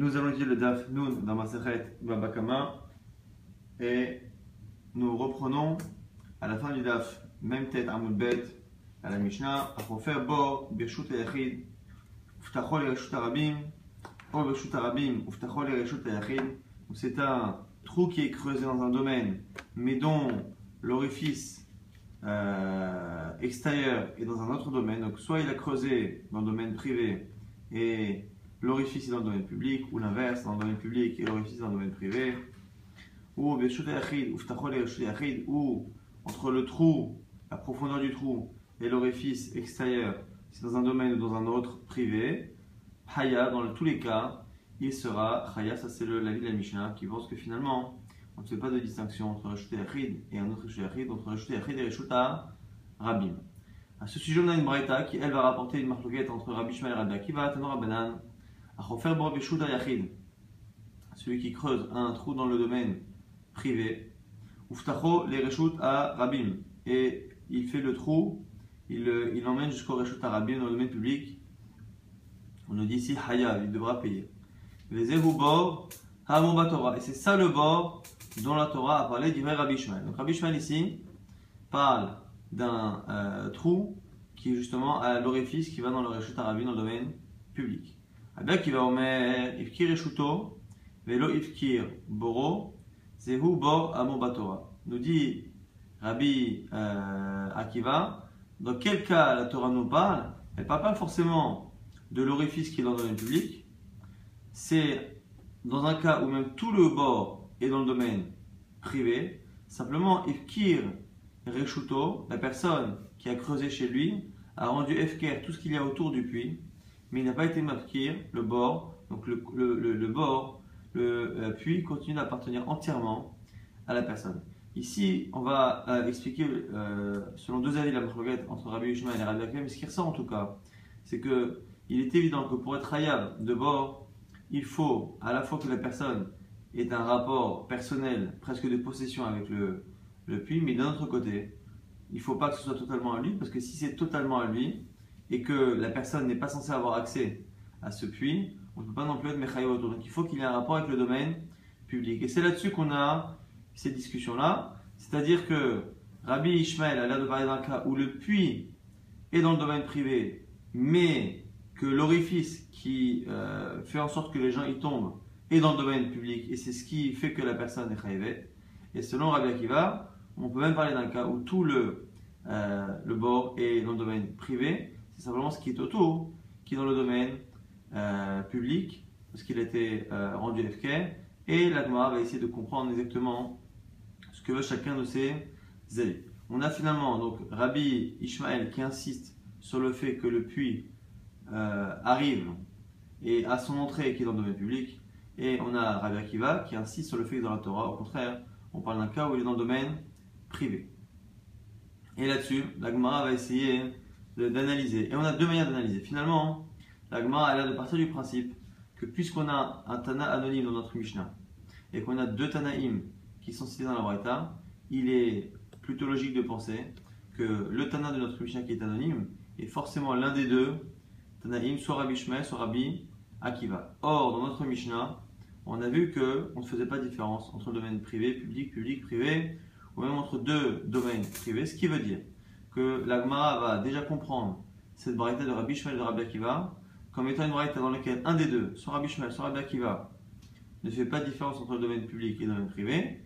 Nous allons dire le Daf Nun dans Maseret Babakama et nous reprenons à la fin du Daf, même tête Amoud Bet, à la Mishnah, à faire Bo, Birshut Yachid, Uftachol Reshut Arabim, O Birshut Arabim, Yachid. C'est un trou qui est creusé dans un domaine, mais dont l'orifice euh, extérieur est dans un autre domaine. Donc, soit il a creusé dans le domaine privé et l'orifice est dans le domaine public, ou l'inverse, dans le domaine public et l'orifice dans le domaine privé, ou ou entre le trou, la profondeur du trou et l'orifice extérieur, c'est dans un domaine ou dans un autre privé, Haya, dans tous les cas, il sera Haya, ça c'est l'avis de la Mishnah, qui pense que finalement, on ne fait pas de distinction entre Yachid et un autre Reshut Yachid, entre Reshut Yachid et Reshut Rabim. À ce sujet, on a une Braïta qui, elle, va rapporter une marloquette entre Rabbi Shmael et Rabbi Akiva, Tanor Rabbanan, Achofer Bo Beshut Yachid, celui qui creuse un trou dans le domaine privé, Uftacho les Reshut à Rabim, et il fait le trou, il, il l'emmène jusqu'au Reshut à Rabim dans le domaine public. On nous dit ici Haya, il devra payer. Bor, et c'est ça le bord dont la Torah a parlé du Rabbi Shmuel. Donc Rabbi Shmuel ici parle d'un euh, trou qui est justement à l'orifice qui va dans le Reshut Arabi dans le domaine public. Qui va omer Ifkir Reshuto, Velo Ifkir Boro, Zehu Bor Torah. Nous dit Rabbi Akiva, dans quel cas la Torah nous parle Elle ne parle pas forcément de l'orifice qui est dans le domaine public, c'est dans un cas où même tout le bord et dans le domaine privé. Simplement, Ifkir Reshuto, la personne qui a creusé chez lui, a rendu Efker tout ce qu'il y a autour du puits, mais il n'a pas été Mafkir, le bord, donc le, le, bord, le euh, puits continue d'appartenir entièrement à la personne. Ici, on va euh, expliquer, euh, selon deux avis de la Machloguette, entre Rabbi Yushma et Rabbi Akiva, mais ce qui ressort en tout cas, c'est que il est évident que pour être hayab de bord, il faut à la fois que la personne est un rapport personnel, presque de possession avec le, le puits, mais d'un autre côté, il ne faut pas que ce soit totalement à lui, parce que si c'est totalement à lui, et que la personne n'est pas censée avoir accès à ce puits, on ne peut pas non plus être Mechaï autour. Donc il faut qu'il y ait un rapport avec le domaine public. Et c'est là-dessus qu'on a ces discussions-là. C'est-à-dire que Rabbi Ishmael a l'air de parler d'un cas où le puits est dans le domaine privé, mais que l'orifice qui euh, fait en sorte que les gens y tombent et dans le domaine public, et c'est ce qui fait que la personne est chayivet. Et selon Rabbi Akiva, on peut même parler d'un cas où tout le, euh, le bord est dans le domaine privé, c'est simplement ce qui est autour qui est dans le domaine euh, public, parce qu'il a été euh, rendu FK, et l'Agmara va essayer de comprendre exactement ce que veut chacun de ces avis. On a finalement donc Rabbi Ishmael qui insiste sur le fait que le puits arrive et à son entrée qui est dans le domaine public, et on a Rabbi Akiva qui insiste sur le fait que dans la Torah, au contraire, on parle d'un cas où il est dans le domaine privé. Et là-dessus, la Gemara va essayer d'analyser. Et on a deux manières d'analyser. Finalement, la Gemara a l'air de partir du principe que puisqu'on a un Tana anonyme dans notre Mishnah et qu'on a deux Tanaïm qui sont cités dans la Braïta, il est plutôt logique de penser que le Tana de notre Mishnah qui est anonyme est forcément l'un des deux Tanaïm, soit Rabbi Shmuel, soit Rabbi Akiva. Or, dans notre Mishnah, on a vu qu'on ne faisait pas de différence entre le domaine privé, public, public, privé, ou même entre deux domaines privés, ce qui veut dire que la Gemara va déjà comprendre cette braïta de Rabbi Shmuel et de Rabbi Akiva comme étant une braïta dans laquelle un des deux, soit Rabbi Shmuel, soit Rabbi Akiva, ne fait pas de différence entre le domaine public et le domaine privé,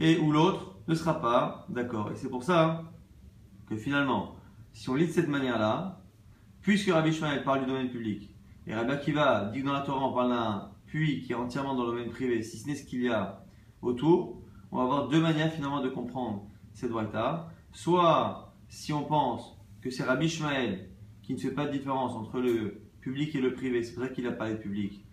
et où l'autre ne sera pas d'accord. Et c'est pour ça que finalement, si on lit de cette manière-là, puisque Rabbi Shmuel parle du domaine public, et Rabbi Akiva dit que dans la Torah on parle d'un puits qui est entièrement dans le domaine privé, si ce n'est ce qu'il y a autour, on va avoir deux manières finalement de comprendre cette braïta. Soit si on pense que c'est Rabbi Shmael qui ne fait pas de différence entre le public et le privé, c'est pour ça qu'il a parlé de public,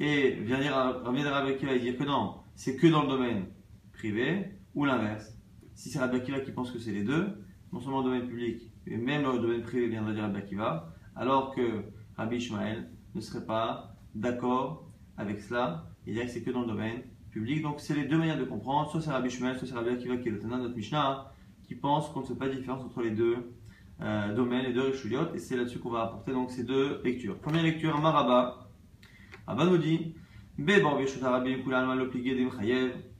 et vient dire, Rabbi Akiva et dire que non, c'est que dans le domaine privé, ou l'inverse. Si c'est Rabbi Akiva qui pense que c'est les deux, non seulement le domaine public, mais même le domaine privé viendra dire Rabbi Akiva, alors que Rabbi Ishmael ne serait pas d'accord avec cela Il dirait que c'est que dans le domaine public. Donc c'est les deux manières de comprendre. Soit c'est Rabbi Shmuel, soit c'est Rabbi Akiva qui est le tenant de notre Mishnah, qui pense qu'on ne fait pas de différence entre les deux euh, domaines, les deux Rishuyot. Et c'est là-dessus qu'on va apporter donc ces deux lectures. Première lecture, Maraba. Abba nous dit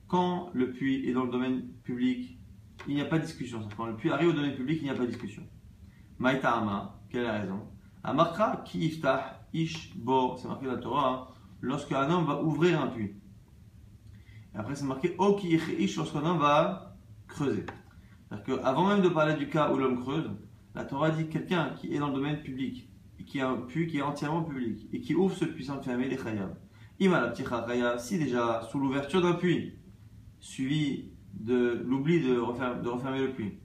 Quand le puits est dans le domaine public, il n'y a pas de discussion. Quand le puits arrive au domaine public, il n'y a pas de discussion. Maïta'ama, quelle est la raison? Amarkra ki iftah ish bo, c'est marqué dans la Torah, lorsque un homme va ouvrir un puits. Et après, c'est marqué o ki ish lorsqu'un homme va creuser. C'est-à-dire qu'avant même de parler du cas où l'homme creuse, la Torah dit quelqu'un qui est dans le domaine public, et qui a un puits qui est entièrement public, et qui ouvre ce puits sans fermer, les chayab. Ima la si déjà sous l'ouverture d'un puits, suivi de l'oubli de, refermer le puits,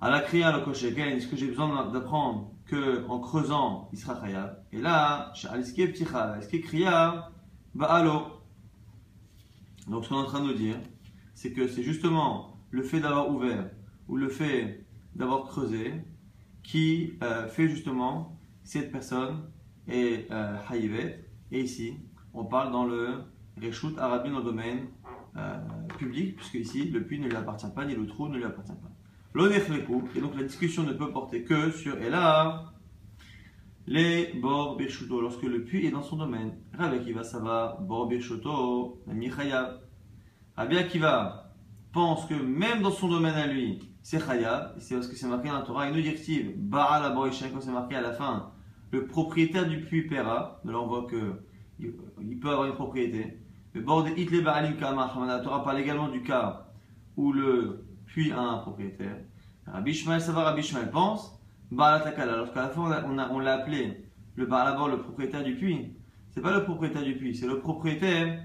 à la kriya le kosheken, est-ce que j'ai besoin d'apprendre que en creusant, il sera khayab? Et là, est-ce que kriya, ba'alo Donc ce qu'on est en train de nous dire, c'est que c'est justement le fait d'avoir ouvert ou le fait d'avoir creusé qui euh, fait justement cette personne est euh, Et ici, on parle dans le Reshut Arabi dans le domaine euh, public, puisque ici, le puits ne lui appartient pas, ni le trou ne lui appartient pas. Et donc la discussion ne peut porter que sur et là les bor beshuto lorsque le puits est dans son domaine. Rabbi Akiva ça va bor beshuto michaya. Rabbi Akiva pense que même dans son domaine à lui c'est chaya. C'est parce que c'est marqué dans la Torah une directive. Baal quand c'est marqué à la fin. Le propriétaire du puits paiera. Là on voit que il peut avoir une propriété. Le bord de hitle baalim kama. La Torah parle également du cas où le puis un propriétaire. Rabbi Shmael, ça va, Rabbi Shmael pense, Balatakala. Alors qu'à la fin, on, l'a appelé le Balabor, le propriétaire du puits. C'est pas le propriétaire du puits, c'est le propriétaire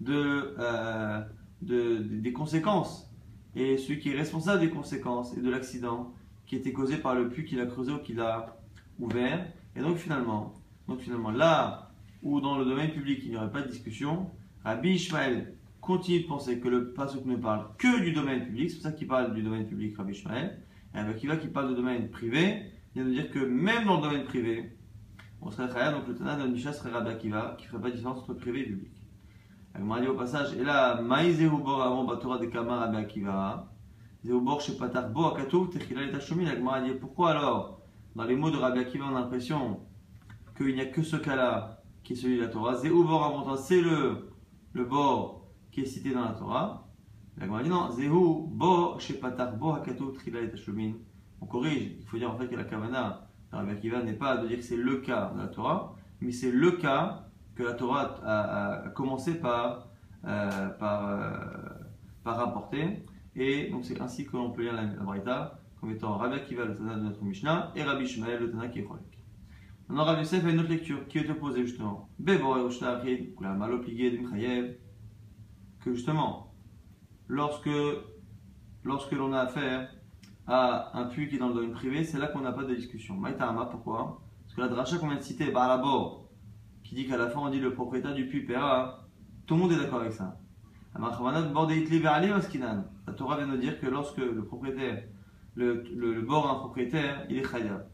de, euh, de, des conséquences. Et celui qui est responsable des conséquences et de l'accident qui était causé par le puits qu'il a creusé ou qu'il a ouvert. Et donc finalement, donc finalement, là où dans le domaine public il n'y aurait pas de discussion, Rabbi Ishmael continue de penser que le Pasuk ne parle que du domaine public, c'est pour ça qu'il parle du domaine public, Rabbi Ishmael, et avec Kiva qui parle du domaine privé, il vient de dire que même dans le domaine privé, on serait très donc le Tana de serait Rabbi Akiva, qui ne ferait pas de différence entre privé et public. M'a dit au passage, et là, Maïzehu Bor avant Batora de Kama Rabbi Akiva, Zehubor Shepatar Bo Akatou, Techila et Tachomi, m'a dit pourquoi alors, dans les mots de Rabbi Akiva, on a l'impression qu'il n'y a que ce cas-là qui est celui de la Torah. Zehubor avant c'est le, le bord qui est cité dans la Torah. La Gemara dit non, Zehu bo shepatar bo hakato trila et On corrige, il faut dire en fait que la kavana, Rabbi Akiva n'est pas de dire que c'est le cas de la Torah, mais c'est le cas que la Torah a, commencé par, euh, euh, par rapporter. Et donc c'est ainsi que l'on peut lire la, la comme étant Rabbi Akiva, le Tana de notre Mishnah, et Rabbi Shmael, le Tana qui est Cholek. Maintenant, Rabbi Yosef a une autre lecture qui est opposée justement. Que justement, lorsque, lorsque l'on a affaire à un puits qui est dans le domaine privé, c'est là qu'on n'a pas de discussion. Maïtama, pourquoi? Parce que la dracha qu'on vient de citer, Barabor, qui dit qu'à la fin on dit le propriétaire du puits paiera, tout le monde est d'accord avec ça. La Torah vient de dire que lorsque le propriétaire, le, bord d'un propriétaire, il est chaya.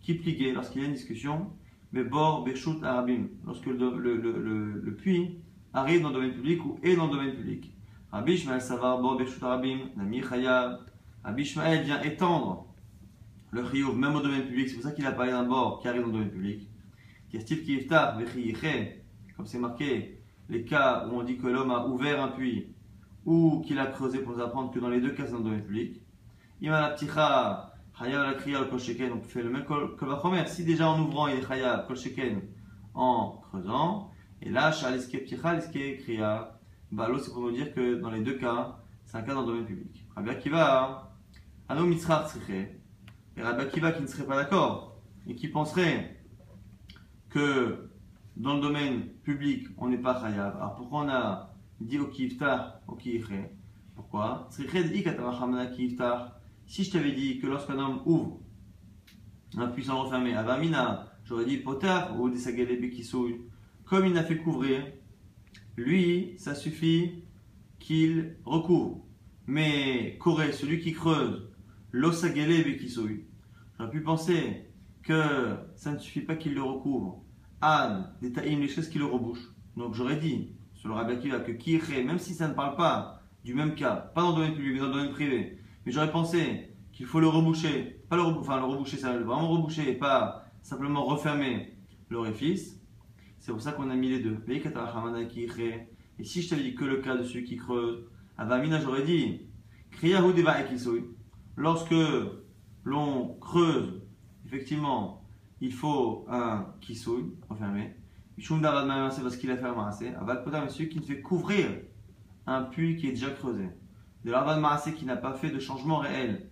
Qui plié lorsqu'il y a une discussion, mais bord beshut arabim, lorsque le, puits arrive dans le domaine public ou est dans le domaine public. Rabbi Ishmael Savar Bo Rabim, Nami Chaya. Rabbi Ishmael vient étendre le chiyuv même au domaine public. C'est pour ça qu'il a parlé d'un bord qui arrive dans le domaine public. Comme c'est marqué, les cas où on dit que l'homme a ouvert un puits ou qu'il a creusé pour nous apprendre que dans les deux cas c'est dans le domaine public. On fait le même que première. Si déjà en ouvrant il est Chaya kolsheken en creusant, et là, Shaliske Pticha, Liske Kriya, Balo, c'est pour nous dire que dans les deux cas, c'est un cas dans le domaine public. Rabbi Akiva, Ano Mitzrach et Rabbi Akiva qui ne serait pas d'accord et qui penserait que dans le domaine public, on n'est pas Chayav. Alors pourquoi on a dit au Kiftar, au Kifre Pourquoi? Si je t'avais dit que lorsqu'un homme ouvre un puissant refermé, Avamina, j'aurais dit Potar ou des Sagalebe qui comme il n'a fait couvrir, lui, ça suffit qu'il recouvre. Mais Corée, celui qui creuse, l'osagele bekisui, j'aurais pu penser que ça ne suffit pas qu'il le recouvre. Ad, des les choses qui le rebouchent. Donc j'aurais dit, le rabbi Akiva, que Kiré, même si ça ne parle pas du même cas, pas dans le domaine public, mais dans le domaine privé, mais j'aurais pensé qu'il faut le reboucher, pas le, enfin le reboucher, ça, vraiment reboucher et pas simplement refermer l'orifice C'est pour ça qu'on a mis les deux. Et si je t'avais dit que le cas de celui qui creuse, Avamina, j'aurais dit Lorsque l'on creuse, effectivement, il faut un kisouy, enfermé. C'est parce qu'il a fait un Aval celui qui ne fait couvrir un puits qui est déjà creusé. De l'Avad Maasé qui n'a pas fait de changement réel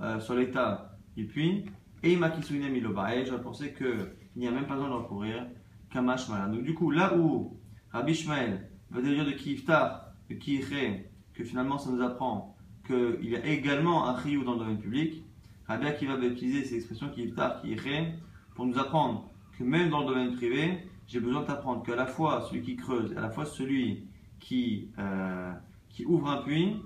euh, sur l'état du puits. Et il m'a kisouiné milobae. J'aurais pensé qu'il n'y a même pas besoin de recourir. Kamash Mala. Donc, du coup, là où Rabbi Shmael va dire de Kiftar, de Kiché, que finalement ça nous apprend qu'il y a également un Riyou dans le domaine public, Rabbi Akiva va utiliser ces expressions Kiftar, Kiché, pour nous apprendre que même dans le domaine privé, j'ai besoin d'apprendre qu'à la fois celui qui creuse, à la fois celui qui, euh, qui ouvre un puits,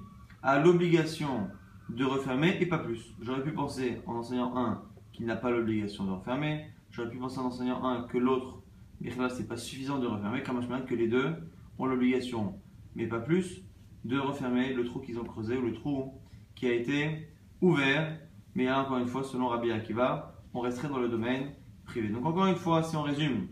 a l'obligation de refermer et pas plus. J'aurais pu penser en enseignant un qui n'a pas l'obligation de refermer, j'aurais pu penser en enseignant un que l'autre, mais là c'est pas suffisant de refermer, comme je que les deux ont l'obligation, mais pas plus, de refermer le trou qu'ils ont creusé ou le trou qui a été ouvert. Mais encore une fois, selon Rabbi Akiva, on resterait dans le domaine Donc encore une fois, si on résume,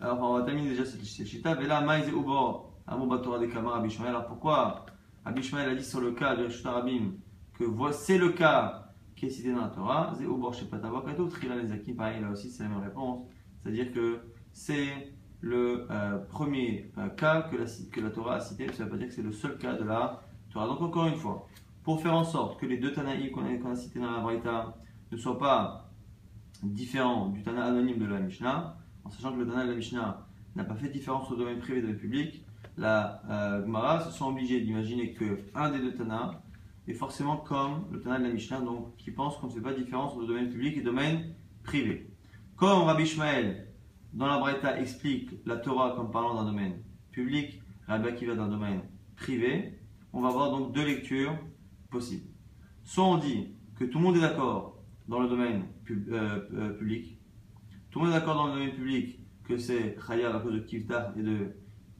alors on va terminer déjà cette chita. Vela maïze ubor amobatora de kamar Abishmael. Alors pourquoi Abishmael a dit sur le cas de Rishut Rabim que c'est le cas qui est cité dans la Torah. Ze ubor shepatavakato trila nezakim. Pareil, là aussi c'est la même réponse. C'est-à-dire que c'est le euh, premier euh, cas que la, Torah a cité, ça ne veut pas dire que c'est le seul cas de la Torah. Donc encore une fois, pour faire en sorte que les deux Tanaïs qu'on a, a cités dans la Braïta ne soient pas différents du Tana anonyme de la Mishnah, en sachant que le Tana de la Mishnah n'a pas fait différence au domaine privé et domaine public, la euh, Gemara se sont obligés d'imaginer que un des deux Tana est forcément comme le Tana de la Mishnah, donc qui pense qu'on ne fait pas différence entre domaine public et domaine privé. Comme Rabbi Ishmael, dans la Braïta, explique la Torah comme parlant d'un domaine public, Rabbi Akiva d'un domaine privé, on va avoir donc deux lectures possibles. Soit on dit que tout le monde est d'accord dans le domaine euh, euh, public, tout le monde est d'accord dans le domaine public que c'est Chayav à cause de Kivtar et de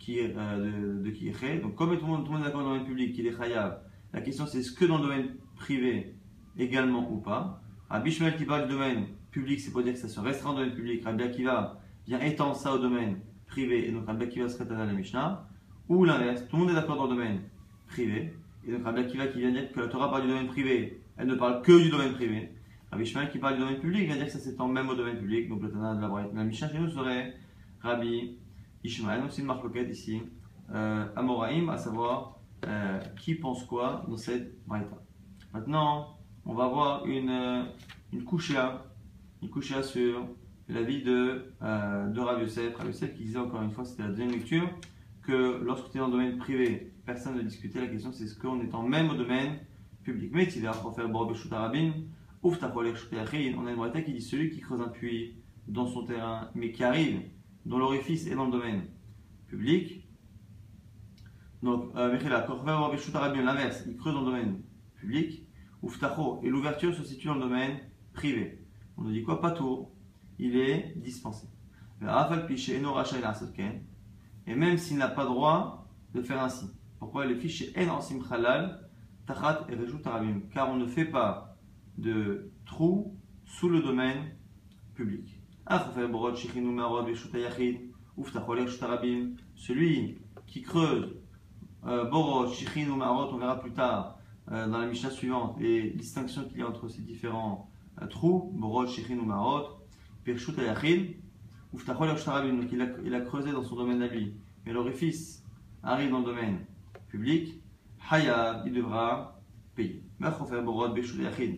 euh, de, de Donc, comme tout le monde, est d'accord dans le domaine public qu'il est Chayav, la question c'est est-ce que dans le domaine privé également ou pas? Rabbi Shmuel qui parle du domaine public, c'est pour dire que ça se restreint dans le domaine public. Rabbi Akiva vient étendre ça au domaine privé et donc Rabbi Akiva serait à la Mishnah. Ou l'inverse, tout le monde est d'accord dans le domaine privé et donc Rabbi Akiva qui vient dire que la Torah parle du domaine privé, elle ne parle que du domaine privé. Rabbi Shmuel qui parle du domaine public vient dire que ça s'étend même au domaine public. Donc le Tana de la, la Mishnah chez nous serait Rabbi Ishmael. Donc c'est une marque ici. Euh, Amoraim, à savoir euh, qui pense quoi dans cette braïta. Maintenant, on va voir une, euh, une couchia, une couchia sur la vie de, euh, de Rav Yosef. Rav Yosef qui disait encore une fois, c'était la deuxième lecture, que lorsque tu es dans le domaine privé, personne ne discutait. La question c'est ce qu'on est en même au domaine public. Mais tu pour faire Borobeshut Arabin, ouf ta On a une braïta qui dit celui qui creuse un puits dans son terrain, mais qui arrive, dont l'orifice est dans le domaine public. Donc, euh, l'inverse, il creuse dans le domaine public. Uftacho, et l'ouverture se situe dans le domaine privé. On nous dit quoi? Pas tout, il est dispensé. Et même s'il n'a pas droit de faire ainsi. Pourquoi les fichiers en halal, tachat et Car on ne fait pas de trou sous le domaine public. Celui qui creuse euh, Borot, Shichin ou Marot, on verra plus tard euh, dans la Mishnah suivante les distinctions qu'il y a entre ces différents euh, trous, Borot, Shichin ou Marot, Pirshut Ayachid, Uftachol donc il a, creusé dans son domaine d'avis, mais l'orifice arrive dans le domaine public, Hayab, il devra payer. Borot, Yachut Arabim,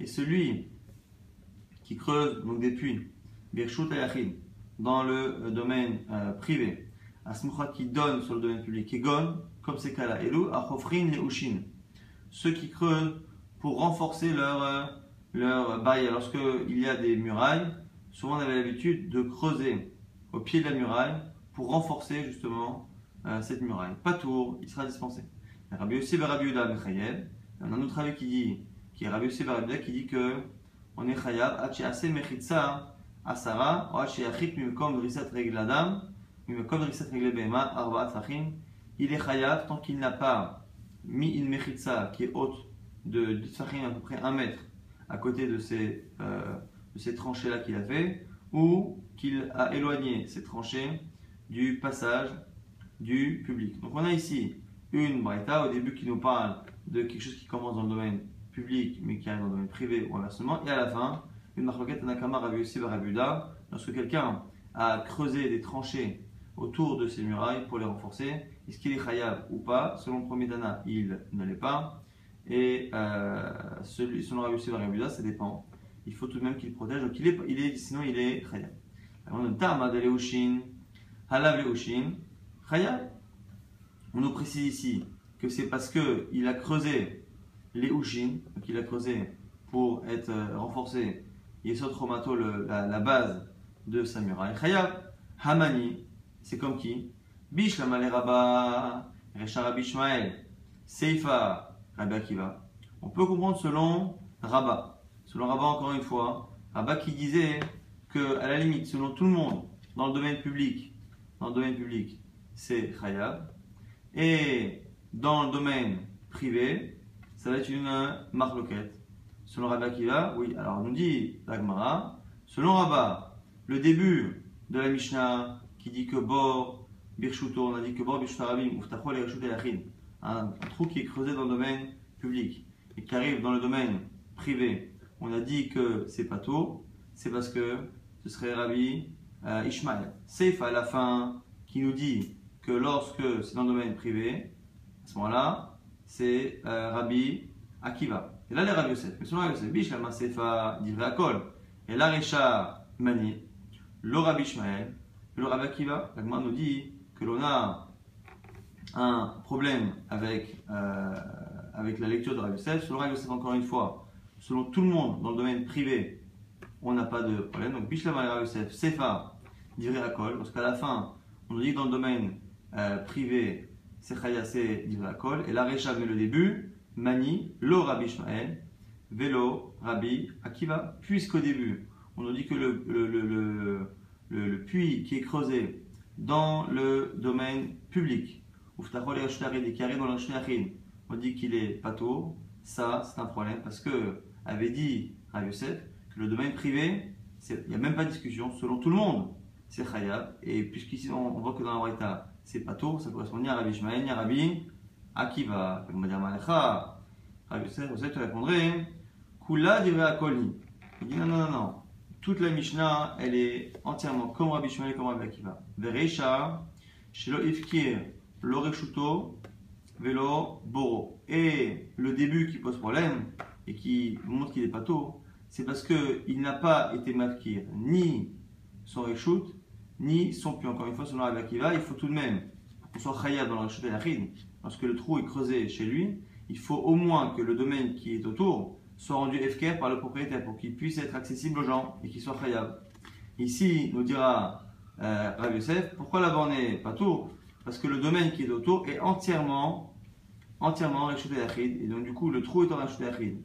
et celui qui creuse donc des puits, dans le euh, domaine euh, privé, Asmucha qui donne sur le domaine public, Egon, comme ces cas-là, Elou, Achofrin et ceux qui creusent pour renforcer leur, euh, bail. Lorsqu'il y a des murailles, souvent on avait l'habitude de creuser au pied de la muraille pour renforcer justement cette muraille. Pas tour, il sera dispensé. Rabbi Yossi Rabbi un autre avis qui dit, qui est Rabbi Yossi qui dit que on est chayav, Hachi ase mechitza, Asara, il est chayav tant qu'il n'a pas mis une mechitza qui est haute de à peu près un mètre à côté de ces, euh, de ces tranchées-là qu'il a fait, ou qu'il a éloigné ses tranchées du passage du public. Donc on a ici une braïta au début qui nous parle de quelque chose qui commence dans le domaine public mais qui arrive dans le domaine privé ou inversement, et à la fin, une marloquette Nakama Rabi aussi Rabuda, lorsque quelqu'un a creusé des tranchées autour de ces murailles pour les renforcer, est-ce qu'il est khayab ou pas? Selon le premier Dana, il ne l'est pas, et euh, selon Rabbi Yossi Rabuda, ça dépend. Il faut tout de même qu'il protège, donc il est, il est, sinon il est khayab? On nous précise ici que c'est parce qu'il a creusé les Ushin, donc il a creusé pour être euh, renforcé, Yesod Romato, la, la base de sa muraille. Hamani, c'est comme qui? Bishlam Rabba, Recha Rabbi Seifa, Rabbi Akiva. On peut comprendre selon Rabba. Selon Rabba, encore une fois, Rabba qui disait que, à la limite, selon tout le monde, dans le domaine public, dans le domaine public, c'est Chayab. Et dans le domaine privé, ça va être une marloquette. Selon Rabba Akiva, oui, alors on nous dit l'Agmara, selon Rabba, le début de la Mishnah qui dit que Bor, Birshuto, on a dit que Bor, Birshuto Rabim, Uftachol et un trou qui est creusé dans le domaine public et qui arrive dans le domaine privé, on a dit que c'est pas tôt, c'est parce que ce serait Rabbi euh, Ishmael. Seif à la fin qui nous dit que lorsque c'est dans le domaine privé, ce moment-là, c'est euh, Rabbi Akiva. Et là, les Rabbi Yosef. Mais selon Rabbi Yosef, Sefa, divrei Akol. Et là, Recha Mani, le Rabbi Ishmael, le Rabbi Akiva. La nous dit que l'on a un problème avec, euh, avec la lecture de Rabbi Yosef. Selon Rabbi Yosef, encore une fois, selon tout le monde dans le domaine privé, on n'a pas de problème. Donc, Bishlam Rabbi Yosef, Sefa, divrei Akol. Parce qu'à la fin, on nous dit que dans le domaine euh, privé, c'est Chaya, c'est Akol. Et la Recha met le début, Mani, lo Rabbi Ishmael, vélo Rabbi Akiva. Puisqu'au début, on nous dit que le, le, le, le, puits qui est creusé dans le domaine public, ou des carrés dans on dit qu'il est pato, ça c'est un problème parce que avait dit Rabbi Yosef que le domaine privé, il n'y a même pas de discussion, selon tout le monde, c'est Chayab. Et puisqu'ici on, voit que dans la Braïta, c'est pas tôt, ça correspond ni à Rabbi Ishmael, ni à Rabbi Akiva. On va dire Malecha. Rabbi Yosef, tu répondrais Kula à Koli. Il dit non, non, non, non. Toute la Mishnah, elle est entièrement comme Rabbi Ishmael comme Rabbi Akiva. Vereisha, Shelo Ifkir, Loreshuto, Velo Boro. Et le début qui pose problème et qui montre qu'il est pas tôt, c'est parce qu'il n'a pas été marqué ni son reshoot, ni son puits. Encore une fois, selon Rabbi Akiva, il faut tout de même, qu'on soit khayab dans le reshoot et lorsque le trou est creusé chez lui, il faut au moins que le domaine qui est autour soit rendu FKR par le propriétaire pour qu'il puisse être accessible aux gens et qu'il soit khayab. Ici, nous dira euh, Rabbi Yosef, pourquoi la borne n'est pas tour? Parce que le domaine qui est autour est entièrement entièrement Reshut et donc du coup le trou est en Reshut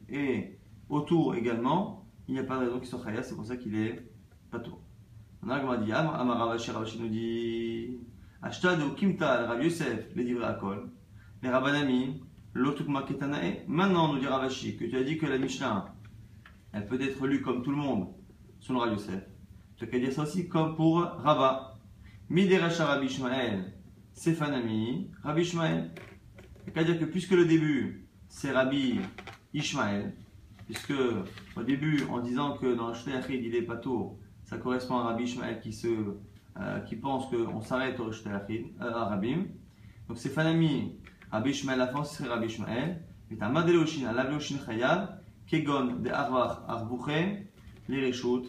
et autour également, il n'y a pas de raison qu'il soit khayab, c'est pour ça qu'il est pas tour. On a dit, Ravashi nous dit, Ashtad ou Kimtal, Rav Yosef, les divrei Akol, les Rabbanami, l'Otukma Ketanae. Maintenant, nous dit Ravashi, que tu as dit que la Mishnah, elle peut être lue comme tout le monde, selon Rav Yosef. Tu as qu'à dire ça aussi comme pour Rabba. Mideracha Rabbi Ishmael, Sefanami, Rabbi Ishmael. Tu qu'à dire que puisque le début, c'est Rabbi Ishmael, puisque au début, en disant que dans le Shteyachid, il est pas tôt, ça correspond à Rabbi Ishmael qui, se, euh, qui pense qu'on s'arrête au Shtelachid, euh, à Rabim. Donc c'est Fanami, Rabbi Ishmael, la fin ce serait Rabbi Ishmael. Et à Madeloshin, à Lavloshin Chayab, Kegon de Arvach Arbuche, les Reshut,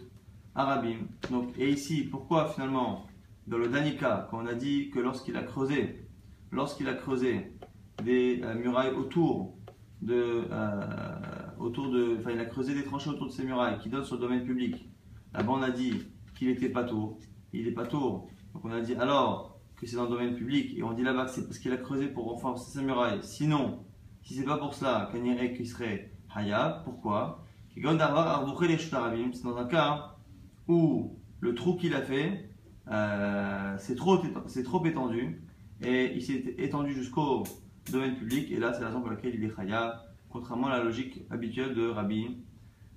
Arabim. Donc, et ici, pourquoi finalement, dans le Danika, quand on a dit que lorsqu'il a creusé, lorsqu'il a creusé des euh, murailles autour de, autour de, enfin il a creusé des tranchées autour de ces murailles qui donnent sur le domaine public, Là-bas, on a dit qu'il était pas tour. Il est pas tour. Donc, on a dit alors que c'est dans le domaine public. Et on dit là-bas que c'est parce qu'il a creusé pour renforcer sa muraille. Sinon, si c'est pas pour cela, qu'il serait Hayab. Pourquoi? C'est dans un cas où le trou qu'il a fait, euh, c'est trop, trop étendu. Et il s'est étendu jusqu'au domaine public. Et là, c'est la raison pour laquelle il est Hayab. Contrairement à la logique habituelle de Rabbi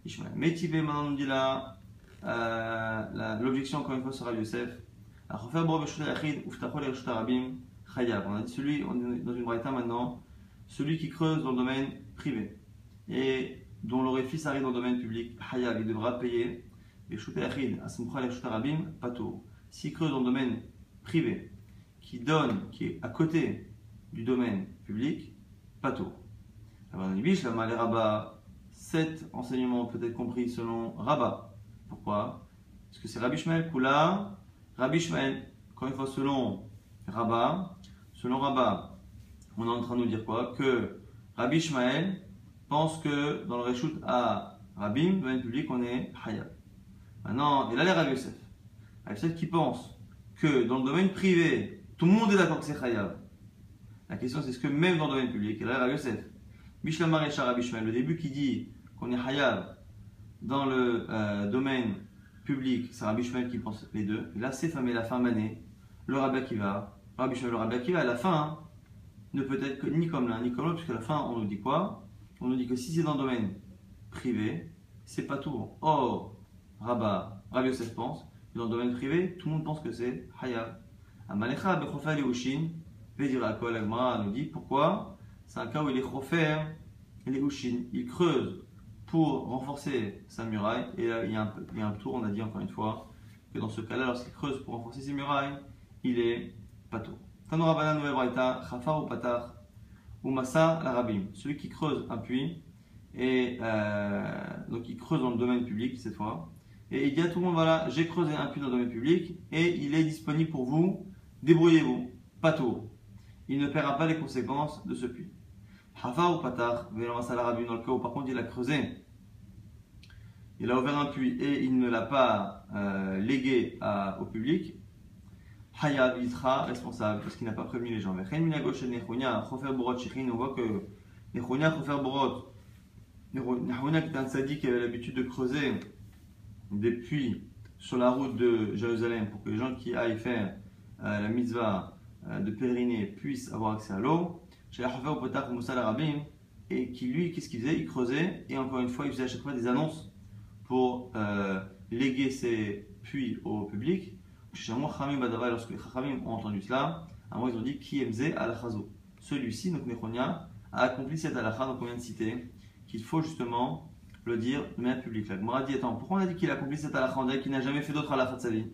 Ishmael. Mais maintenant, on dit là, euh, l'objectif objection encore une fois Rabbi Yosef. On a dit celui, on est dans une braïta maintenant, celui qui creuse dans le domaine privé et dont l'orifice arrive dans le domaine public, il devra payer. S'il creuse dans le domaine privé, qui donne, qui est à côté du domaine public, Pato. Alors, on dit, les Rabat, sept enseignements peut-être compris selon Rabat. Pourquoi? Parce que c'est Rabbi Shmael Kula, Rabbi Shmael, encore une fois selon Rabat, selon Rabat, on est en train de nous dire quoi? Que Rabbi Shmael pense que dans le Reshut à Rabim, domaine public, on est Hayab. Maintenant, il a l'air Rabbi Yosef. Rabbi Yosef qui pense que dans le domaine privé, tout le monde est d'accord que c'est Hayab. La question c'est est-ce que même dans le domaine public, il a l'air Rabbi Yosef. Bishlamar et Rabbi Shmael, le début qui dit qu'on est Hayab dans le euh, domaine public, c'est Rabbi Shmuel qui pense les deux. Et là, c'est fameux la fin d'année, le Rabbi Akiva, Rabbi Shmuel, le Rabbi Akiva, à la fin, hein, ne peut être que ni comme l'un ni comme l'autre, puisqu'à la fin, on nous dit quoi? On nous dit que si c'est dans le domaine privé, c'est pas tout. Or, Rabba, Rabbi Yosef pense, dans le domaine privé, tout le monde pense que c'est Hayab. Amalecha Bechofer Ushin, Vedira nous dit pourquoi? C'est un cas où il est Chofer et les Ushin. Il creuse pour renforcer sa muraille. Et là, il y, a un, il y a un tour, on a dit encore une fois, que dans ce cas-là, lorsqu'il creuse pour renforcer ses murailles, il est pato. Tanora Banan ou Patar, ou Massa l'Arabim. Celui qui creuse un puits, et euh, donc il creuse dans le domaine public cette fois, et il dit à tout le monde voilà, j'ai creusé un puits dans le domaine public, et il est disponible pour vous, débrouillez-vous, pato. Il ne paiera pas les conséquences de ce puits. Hafa ou Patar, Massa l'Arabim, dans le cas où par contre il a creusé il a ouvert un puits et il ne l'a pas euh, légué au public, Hayab, il responsable parce qu'il n'a pas prévenu les gens. On voit que Borot, Nechonia qui est un sadique qui avait l'habitude de creuser des puits sur la route de Jérusalem pour que les gens qui aillent faire euh, la mitzvah euh, de pèleriner puissent avoir accès à l'eau. Et qui lui, qu'est-ce qu'il faisait? Il creusait et encore une fois, il faisait à chaque fois des annonces pour euh, léguer ses puits au public. Lorsque les Chachamim ont entendu cela, à moi ils ont dit qui aimzé alachazo. Celui-ci, donc Nechonia, a accompli cette alacha, donc on vient de citer, qu'il faut justement le dire de manière publique. La Gemara dit attends, pourquoi on a dit qu'il a accompli cette alacha On dirait qu'il n'a jamais fait d'autre alacha de sa vie.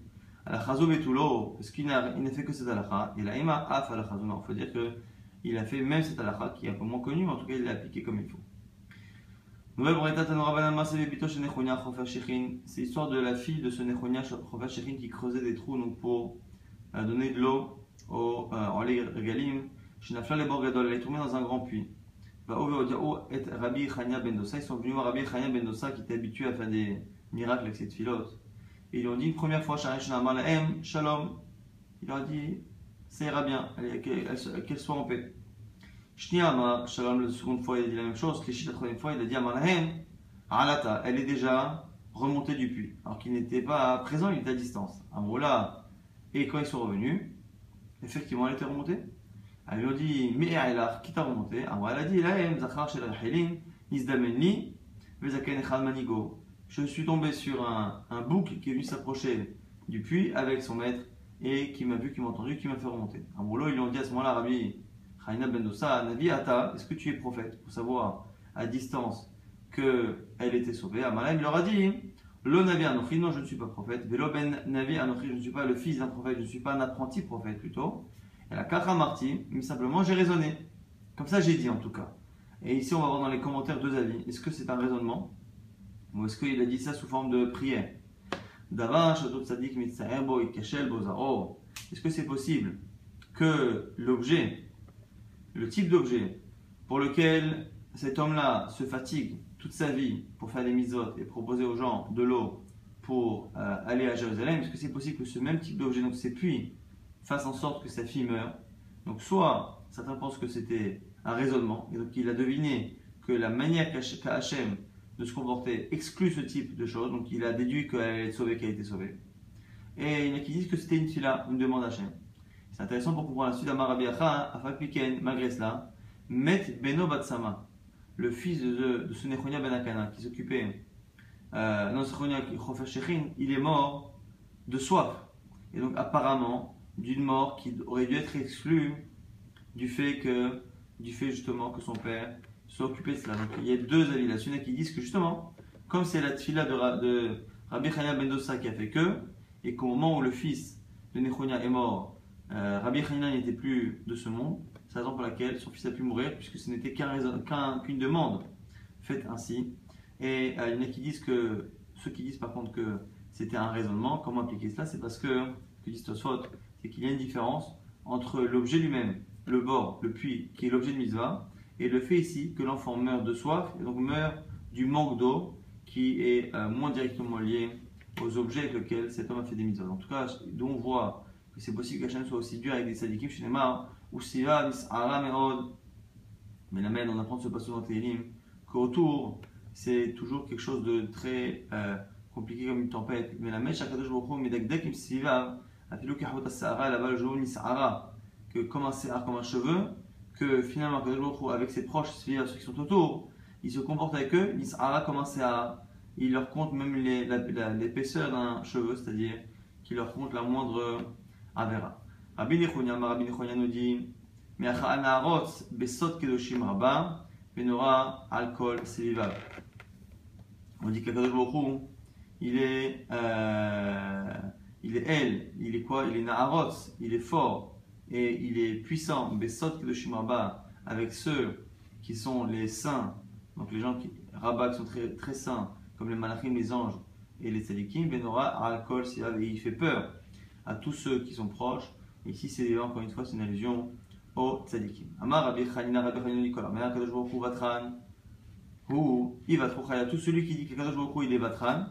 Alachazo betulo, parce qu'il n'a fait que cette alacha. Et la ima af alachazo. Non, il faut dire qu'il a fait même cette alacha qui est un peu moins connue, mais en tout cas il l'a appliqué comme il faut. C'est l'histoire de la fille de ce Nechonia qui creusait des trous donc, pour euh, donner de l'eau au, euh, en Galim. Shinafla les Borgadol, elle est tombée dans un grand puits. Ben ils sont venus voir Rabbi Chania ben Dosa qui était habitué à faire des miracles avec cette filote. Et ils lui ont dit une première fois, Shalom. Il leur a dit, ça ira bien, qu'elle soit en paix. Shniama, Shalom, la seconde fois, il a dit la même chose. Klishit, la troisième fois, il a dit Amanahem, Alata, elle est déjà remontée du puits. Alors qu'il n'était pas présent, il était à distance. Amoula, et quand ils sont revenus, effectivement, elle était remontée? Elle lui a dit Mais Aïlar, qui t'a remonté? Alors elle a dit Lahem, Zachar, Shel Helin, Izdamenni, Vezaken Manigo. Je suis tombé sur un, un bouc qui est venu s'approcher du puits avec son maître et qui m'a vu, qui m'a entendu, qui m'a fait remonter. Amoula, ils lui ont dit à ce moment-là, Rabbi, ben Navi Ata, est-ce que tu es prophète Pour savoir à distance qu'elle était sauvée? Amalem, il leur a dit Le Navi Anochi, non, je ne suis pas prophète. Velo ben Navi Anochi, je ne suis pas le fils d'un prophète, je ne suis pas un apprenti prophète plutôt. Et la Kara Marti, mais simplement j'ai raisonné. Comme ça j'ai dit en tout cas. Et ici on va voir dans les commentaires deux avis. Est-ce que c'est un raisonnement? Ou est-ce qu'il a dit ça sous forme de prière? Est-ce que c'est possible que l'objet le type d'objet pour lequel cet homme-là se fatigue toute sa vie pour faire des mitzvot et proposer aux gens de l'eau pour euh, aller à Jérusalem, est-ce que c'est possible que ce même type d'objet, donc puits, fasse en sorte que sa fille meure? Donc soit certains pensent que c'était un raisonnement, et donc il a deviné que la manière qu'a Hachem de se comporter exclut ce type de choses, donc il a déduit qu'elle allait être sauvée, qu'elle a été sauvée. Et il y en a qui disent que c'était une fila, une demande à Hachem. C'est intéressant pour comprendre la suite d'Amar malgré cela, Met Beno Batsama, le fils de, de ce Nechonia Ben qui s'occupait, euh, non, Nechonia il est mort de soif. Et donc apparemment d'une mort qui aurait dû être exclue du fait que, du fait justement que son père soit occupé de cela. Donc il y a deux avis là. Il qui disent que justement, comme c'est la tfila de, de Rabbi Chania ben Dossa qui a fait que, et qu'au moment où le fils de Nechonia est mort, euh, Rabbi Chania n'était plus de ce monde, c'est la raison pour laquelle son fils a pu mourir, puisque ce n'était qu'une demande faite ainsi. Et euh, il y en a qui disent que, ceux qui disent par contre que c'était un raisonnement, comment appliquer cela? C'est parce que, que dit c'est qu'il y a une différence entre l'objet lui-même, le bord, le puits, qui est l'objet de Mitzvah, et le fait ici que l'enfant meurt de soif, et donc meurt du manque d'eau, qui est euh, moins directement lié aux objets avec lesquels cet homme a fait des mitzvahs. En tout cas, dont on voit que c'est possible qu'Hachem soit aussi dur avec des sadikim chez les morts, ou siva mis'ara me'od. Mais la même, on apprend de ce passage dans Télim, qu'autour, c'est toujours quelque chose de très euh, compliqué comme une tempête. Mais la mèche, Akadosh Baruch mais dès qu'il siva, afilou kahot as-sahara, là-bas le jour nis'ara, que comme un comme un cheveu, que finalement, avec ses proches, ceux qui sont autour, il se comporte avec eux, nis'ara comme un sahara. Il leur compte même l'épaisseur d'un cheveu, c'est-à-dire qu'il leur compte la moindre Rabbi nous dit, selivav. On dit Baruch il est, il est elle, il est quoi Il est Naharot, il est fort et il est puissant. Besot Kedoshim Rabba, avec ceux qui sont les saints, donc les gens qui, Rabba qui sont très, saints, comme les malachim, les anges et les tzadikim, Benora et il fait peur à tous ceux qui sont proches. Ici, c'est encore une fois, c'est une allusion au tzadikim. Amar Rabbi Chanina, Rabbi Chanina Nicolas, mais Akadosh Baruch Vatran, ou il va trop tout celui qui dit que Kadosh Baruch il est Vatran,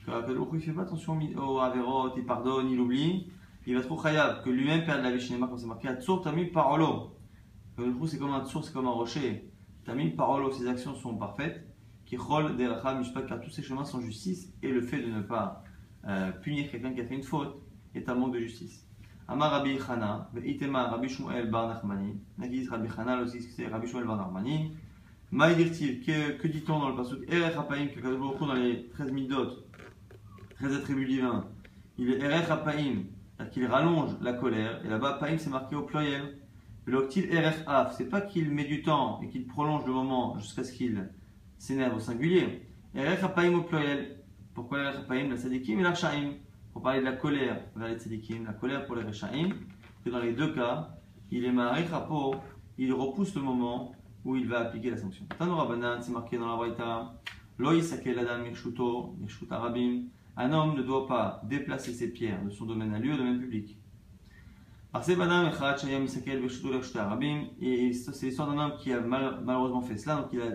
que Kadosh Baruch il fait pas attention au Averot, il pardonne, il oublie, il va trop khayab, que lui-même perd la vie cinéma comme c'est marqué, Atsur Tamim Parolo. Kadosh c'est comme un Tsur, c'est comme un rocher. Tamim Parolo, ses actions sont parfaites. Qui rôle Deracha Mishpat, car tous ses chemins sont justice, et le fait de ne pas euh, punir quelqu'un qui a fait une faute est un manque de justice. Amar Rabbi Chana, Itema Rabbi Shmuel Bar Nachmani, Nagis Rabbi Chana, aussi c'est Rabbi Shmuel Bar Nachmani, Maïdirtiv, que, que dit-on dans le passage Erech Hapaim, que beaucoup dans les 13 midot, 13 attributs divins, il est Erech Hapaim, c'est-à-dire qu'il rallonge la colère, et là-bas, Paim c'est marqué au pluriel. L'octile Erech Af, c'est pas qu'il met du temps et qu'il prolonge le moment jusqu'à ce qu'il s'énerve au singulier. Erech Hapaim au pluriel. Pourquoi Erech Hapaim La Sadikim et la Pour parler de la colère vers les Sadikim, la colère pour les Rechaim, que dans les deux cas, il est Marech il repousse le moment où il va appliquer la sanction. Tanura Banan, c'est marqué dans la Braïta. Un homme ne doit pas déplacer ses pierres de son domaine à lui au domaine public. C'est l'histoire d'un homme qui a malheureusement fait cela, donc il a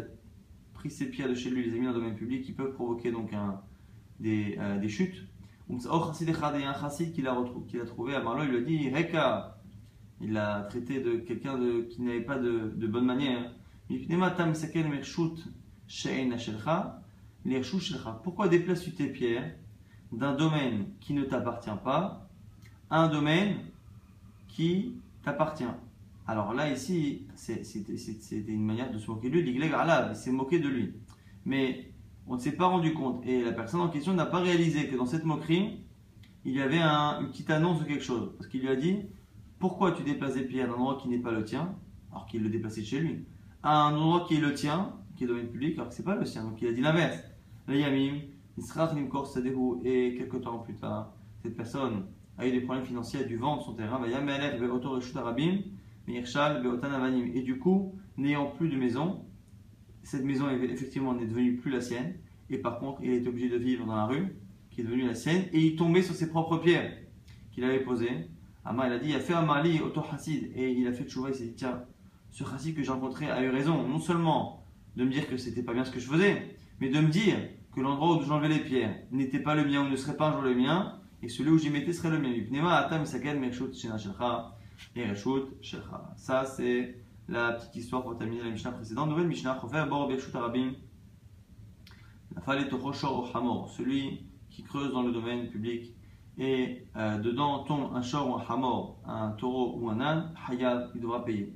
pris ses pierres de chez lui, les a mis dans le domaine public, qui peuvent provoquer donc euh, des chutes. Un chassid a, qu a, trouvé à Marlo, il lui a dit Reka. Il l'a traité de quelqu'un qui n'avait pas de, de bonne manière. Pourquoi déplaces-tu tes pierres d'un domaine qui ne t'appartient pas à un domaine qui t'appartient? Alors là, ici, c'était une manière de se moquer de lui. Il s'est moqué de lui. Mais on ne s'est pas rendu compte. Et la personne en question n'a pas réalisé que dans cette moquerie, il y avait une petite annonce de quelque chose. Parce qu'il lui a dit Pourquoi tu déplaces des pierres d'un endroit qui n'est pas le tien alors qu'il le déplaçait chez lui à un endroit qui est le tien, qui est domaine public, alors que c'est pas le sien. Donc il a dit l'inverse. Le Yamim, et quelques temps plus tard, cette personne a eu des problèmes financiers, a dû vendre son terrain, et du coup, n'ayant plus de maison, cette maison effectivement n'est devenue plus la sienne, et par contre, il est obligé de vivre dans la rue, qui est devenue la sienne, et il tombait sur ses propres pierres qu'il avait posées. Ama, il a dit, il a fait un mali, auto et il a fait chouva, il s'est dit, tiens, ce chassid que j'ai rencontré a eu raison, non seulement de me dire que c'était pas bien ce que je faisais, mais de me dire que l'endroit où j'enlevais les pierres n'était pas le mien ou ne serait pas un jour le mien, et celui où j'y mettais serait le mien. Ça, c'est la petite histoire pour terminer la Mishnah précédente. Nouvelle Mishnah, celui qui creuse dans le domaine public et euh, dedans tombe un shor ou un hamor, un taureau ou un âne, hayab, il devra payer.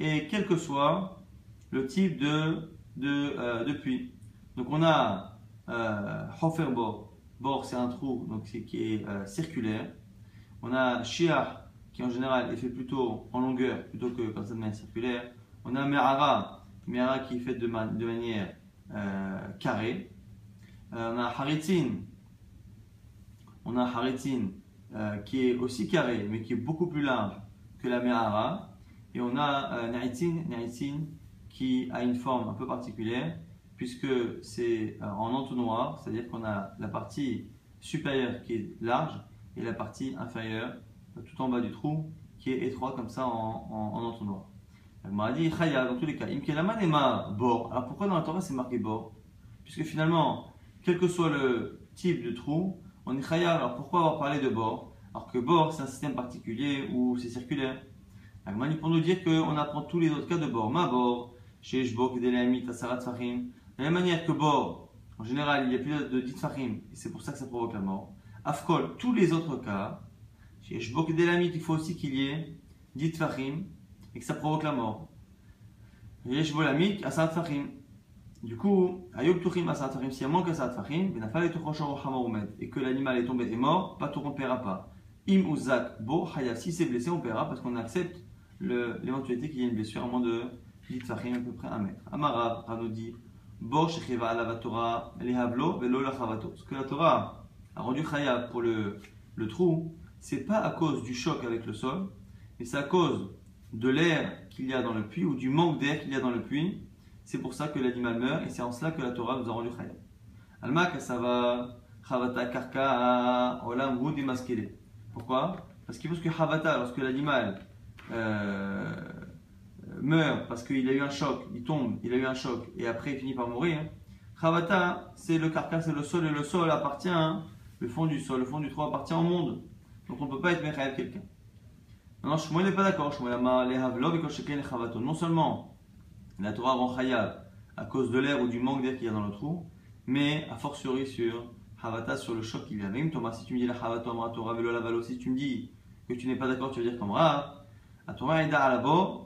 Et quel que soit le type de, de, euh, de puits, Donc on a euh, Bor. Bor, c'est un trou donc c'est, qui est euh, circulaire. On a Shiar, qui en général est fait plutôt en longueur plutôt que comme ça de manière circulaire. On a Merara, Merara qui est faite de, manière euh, carrée. Euh, on a Haritin, on a Haritin euh, qui est aussi carré mais qui est beaucoup plus large que la Merara. Et on a euh, Naitin, qui a une forme un peu particulière puisque c'est en entonnoir, c'est-à-dire qu'on a la partie supérieure qui est large et la partie inférieure tout en bas du trou qui est étroit comme ça en, en, en entonnoir. M'a dit Chaya dans tous les cas. bord. Alors pourquoi dans la Torah c'est marqué bord Puisque finalement, quel que soit le type de trou, on est Chaya. Alors pourquoi avoir parlé de bord Alors que bord c'est un système particulier où c'est circulaire. M'a dit pour nous dire qu'on apprend tous les autres cas de bord. Ma bord, chez Shbok, Delamit, Asarat Fahim. De la même manière que bord, en général, il n'y a plus de dit Fahim et c'est pour ça que ça provoque la mort. Afkol, tous les autres cas, chez Shbok, Delamit, il faut aussi qu'il y ait dit Fahim et que ça provoque la mort. Yesh bolamik asat fachim. Du coup, ayub tuchim asat fachim, s'il y a moins qu'asat fachim, benafal et et que l'animal est tombé et mort, pas tout on paiera pas. Im uzak bo hayav, si c'est blessé, on paiera parce qu'on accepte l'éventualité qu'il y ait une blessure à moins de 10 fachim, à peu près un mètre. Amarav, nous dit, bo shechiva ala Torah, lehavlo velo lachavato. Ce que la Torah a rendu chayav pour le, le trou, c'est pas à cause du choc avec le sol, mais c'est à cause de l'air qu'il y a dans le puits ou du manque d'air qu'il y a dans le puits. C'est pour ça que l'animal meurt et c'est en cela que la Torah nous a rendu khayab. Alma kasava chavata karka olam démasqué. Pourquoi? Parce qu'il faut que chavata, lorsque l'animal euh, meurt parce qu'il a eu un choc, il tombe, il a eu un choc et après il finit par mourir. Chavata, c'est le carcasse, c'est le sol et le sol appartient, hein, le fond du sol, le fond du trou appartient au monde. Donc on ne peut pas être mechayev quelqu'un. Non, Shmuel n'est pas d'accord. Non seulement la Torah rend chayav à cause de l'air ou du manque d'air qu'il y a dans le trou, mais a fortiori sur Havata, sur le choc qu'il y a. Même Thomas, si tu me dis la Havata, Torah, Velo Lavalo, si tu me dis que tu n'es pas d'accord, tu veux dire comme Ra. La Torah est à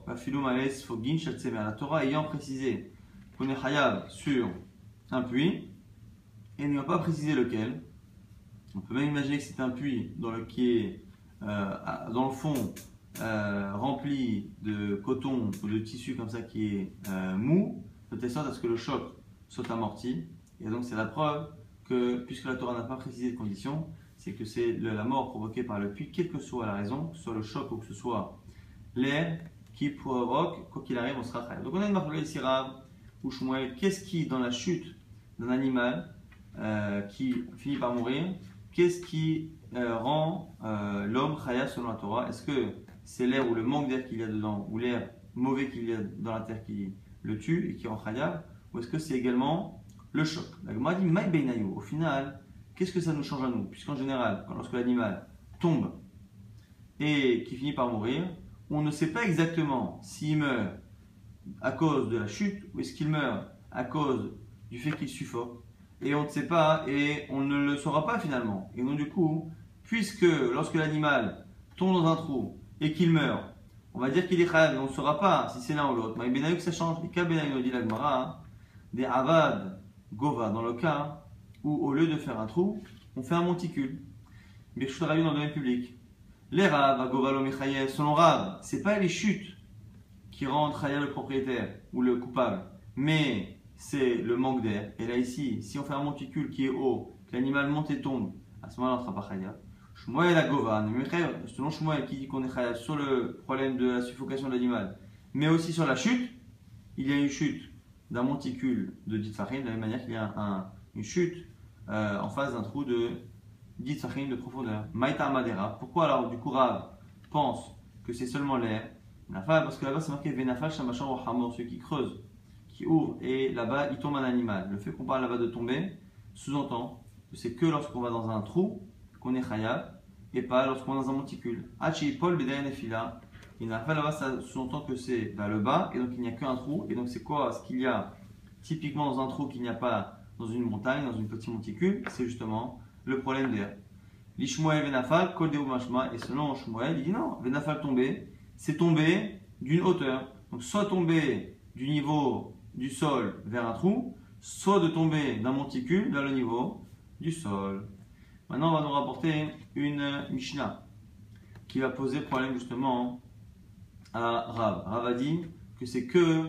la Filum Ales, Fogin, Shaltsemer. La Torah ayant précisé qu'on est chayav sur un puits, et n'ayant pas précisé lequel, on peut même imaginer que c'est un puits dans le, qui est euh, dans le fond euh, rempli de coton ou de tissu comme ça qui est euh, mou, de telle sorte à ce que le choc soit amorti. Et donc c'est la preuve que, puisque la Torah n'a pas précisé de conditions, c'est que c'est la mort provoquée par le puits, quelle que soit la raison, que ce soit le choc ou que ce soit l'air qui provoque, quoi qu'il arrive, on sera Donc on a une marque ici, ou Shmuel, qu'est-ce qui, dans la chute d'un animal qui finit par mourir, qu'est-ce qui euh, rend euh, l'homme chaya selon la Torah? Est-ce que c'est l'air ou le manque d'air qu'il y a dedans, ou l'air mauvais qu'il y a dans la terre qui le tue et qui rend chaya Ou est-ce que c'est également le choc? La dit Au final, qu'est-ce que ça nous change à nous? Puisqu'en général, lorsque l'animal tombe et qui finit par mourir, on ne sait pas exactement s'il meurt à cause de la chute ou est-ce qu'il meurt à cause du fait qu'il suffoque et on ne sait pas et on ne le saura pas finalement. Et donc du coup, puisque lorsque l'animal tombe dans un trou et qu'il meurt, on va dire qu'il est khayab, mais on ne saura pas si c'est l'un ou l'autre. Mais que ça change. Et nous dit l'agmara, des avad gova, dans le cas où au lieu de faire un trou, on fait un monticule. Birchut dans le domaine public. Les rav, gova lo selon Rav, c'est pas les chutes qui rendent khayab le propriétaire ou le coupable, mais c'est le manque d'air. Et là, ici, si on fait un monticule qui est haut, que l'animal monte et tombe, à ce moment-là, on ne sera pas chayav. Shmuel la govan, selon Shmuel qui dit qu'on est chayav sur le problème de la suffocation de l'animal, mais aussi sur la chute, il y a une chute d'un monticule de 10 farine, de la même manière qu'il y a une chute euh, en face d'un trou de 10 farine de profondeur. Maïta Madera. Pourquoi alors, du coup, pense que c'est seulement l'air? Parce que là-bas, c'est marqué Venafal Shamasham Hamor, ceux qui creusent qui ouvre et là-bas il tombe un animal. Le fait qu'on parle là-bas de tomber sous-entend que c'est que lorsqu'on va dans un trou qu'on est khayab et pas lorsqu'on est dans un monticule. Hachi Paul Fila. Il n'a pas là-bas, ça sous-entend que c'est vers le bas et donc il n'y a qu'un trou. Et donc c'est quoi ce qu'il y a typiquement dans un trou qu'il n'y a pas dans une montagne, dans une petite monticule? C'est justement le problème d'air. L'Ishmoel Venafal, Kol Mashma, et selon Shmuel, il dit non, Venafal tomber, c'est tomber d'une hauteur. Donc soit tomber du niveau du sol vers un trou, soit de tomber d'un monticule vers le niveau du sol. Maintenant, on va nous rapporter une Mishnah qui va poser problème justement à Rav. Rav a dit que c'est que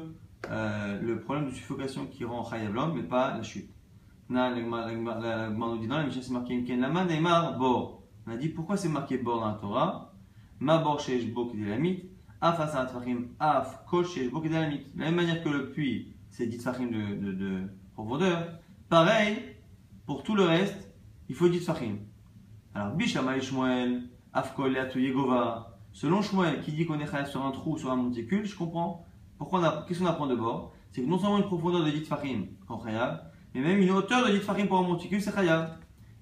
euh, le problème de suffocation qui rend Chayav l'homme, mais pas la chute. On a dit pourquoi c'est marqué Bor dans la Torah? Ma Bor Kedelamit, Af Af Kol. De la même manière que le puits, c'est 10 Fahim de, de, de profondeur, pareil, pour tout le reste, il faut 10 Fahim. Alors, Bishama Shmuel, Af Kol Leatu Yegova. Selon Shmuel, qui dit qu'on est sur un trou, sur un monticule, je comprends. Pourquoi qu'est-ce qu'on apprend de bord C'est que non seulement une profondeur de 10 Fahim, quand Chayav, mais même une hauteur de 10 farim pour un monticule, c'est Chayav.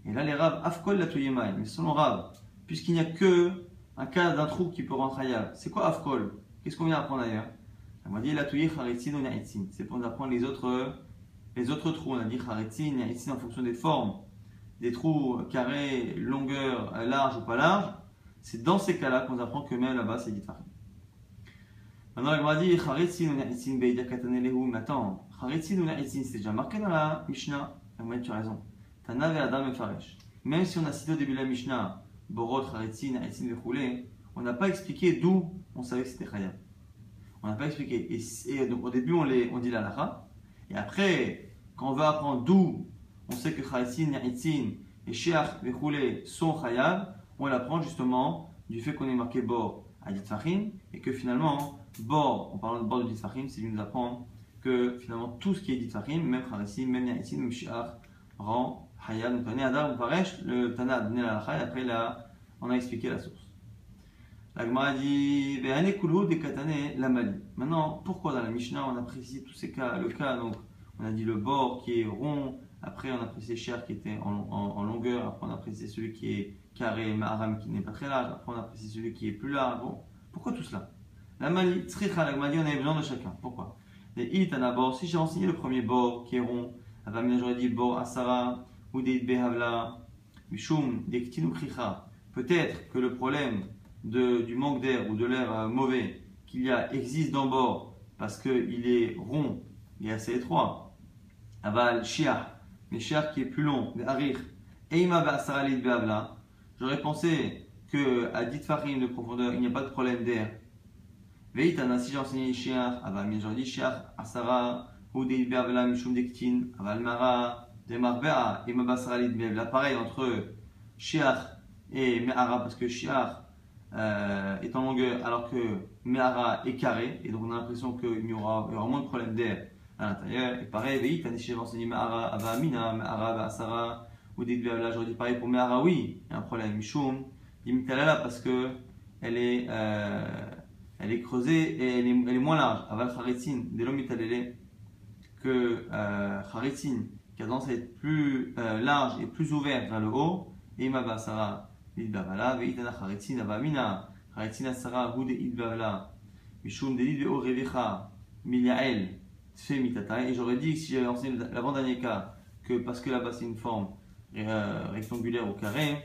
Et là, les Rav, Afkol la. Mais selon Rav, puisqu'il n'y a que un cas d'un trou qui peut rendre Chayav, c'est quoi Afkol? Qu'est-ce qu'on vient apprendre d'ailleurs? On dire la Charetzin ou Naitzin. C'est pour nous apprendre les autres, les autres trous. On a dit Charetzin, Naitzin en fonction des formes. Des trous carrés, longueur, large ou pas large. C'est dans ces cas-là qu'on apprend que même là-bas, c'est 10 farim. Maintenant, il m'a dit Charetzin ou Naitzin Beida Katanelehu. Mais attends, Charetzin ou Naitzin, c'est déjà marqué dans la Mishnah. Il tu as raison. Tana ve Adam Faresh. Même si on a cité au début de la Mishnah, Borot, Charetzin, Naitzin, Vechoulé, on n'a pas expliqué d'où on savait que c'était Chayav. On n'a pas expliqué. Et, donc au début, on, les, on dit la lacha. Et après, quand on veut apprendre d'où on sait que Charetzin, Naitzin et Sheach, Vechoulé sont Chayav, on l'apprend justement du fait qu'on est marqué Bor à Ditfachim et que finalement, Bor, en parlant de Bor de Ditfachim, c'est de nous apprendre que finalement tout ce qui est Ditfachim, même Charetzin, même Naitzin, même Sheach, rend Hayat. Donc, Adam Faresh, le Tana a donné la lacha et après là, on a expliqué la source. La Gemara dit Mali. Maintenant, pourquoi dans la Mishnah on a précisé tous ces cas Le cas, donc, on a dit le bord qui est rond, après on a précisé cher qui était en, longueur, après on a précisé celui qui est carré, Maharam qui n'est pas très large, après on a précisé celui qui est plus large. Bon, pourquoi tout cela? La Mali, la Gemara dit on avait besoin de chacun. Pourquoi? Les Itanabor, si j'ai enseigné le premier bord qui est rond, j'aurais dit bord Asara, ou des Behavla, Mishum, des Peut-être que le problème de, du manque d'air ou de l'air euh, mauvais qu'il y a existe dans bord parce qu'il est rond, est assez étroit. Aval, Shia, mais Shia qui est plus long, Arir, Eima Basaralit Behavla. J'aurais pensé que à 10 farines de profondeur, il n'y a pas de problème d'air. Veitana, si j'ai enseigné Aval, mais j'aurais dit Shia, Asara, ou des Behavla, Mishum Dektin, Aval Mara, Demarbea, Eima Basaralit Behavla. Pareil entre Shia et Me'ara, parce que Shia euh, est en longueur alors que Mehara est carré, et donc on a l'impression qu'il y y aura moins de problèmes d'air à l'intérieur. Et pareil, Veït, Tanishe va enseigner Mehara, Ava Amina, Mehara, Ava Asara, ou là j'aurais dit pareil pour Mehara, oui, il y a un problème, Mishum, là parce que elle est, euh, elle est creusée et elle est, elle est moins large. Aval Kharitzin, dès l'homme que euh, Kharitzin, qui a tendance à être plus euh, large et plus ouvert vers le haut, et Maba Asara, Et j'aurais dit, si j'avais enseigné l'avant-dernier cas, que parce que là-bas c'est une forme euh, rectangulaire ou carré,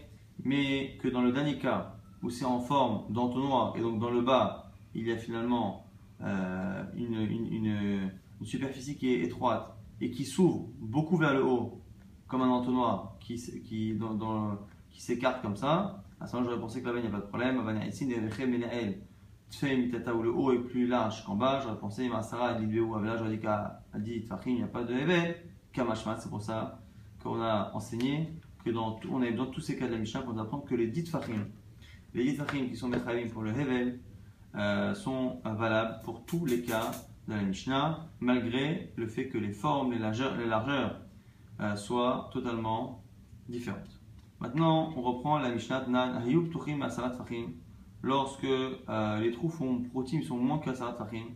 mais que dans le dernier cas, où c'est en forme d'entonnoir, et donc dans le bas, il y a finalement euh, une, une, une, une, superficie qui est étroite et qui s'ouvre beaucoup vers le haut, comme un entonnoir qui, qui dans, dans qui s'écarte comme ça, à ce moment j'aurais pensé que là-bas il n'y a pas de problème. Où le haut est plus large qu'en bas, j'aurais pensé Masara Lidbeu, là j'aurais dit qu'à dit Tfachim, il n'y a pas de Evel, Kamashmat, c'est pour ça qu'on a enseigné que dans tout, on avait dans tous ces cas de la Mishnah pour apprendre que les dit Fahim, les dit qui sont Mechavim pour le Hevel, euh, sont valables pour tous les cas de la Mishnah, malgré le fait que les formes, les largeurs, les largeurs euh, soient totalement différentes. Maintenant, on reprend la Mishnah Nan Tuchim Asarat Fachim. Lorsque euh, les trous font protim sont moins qu'Asarat Fachim.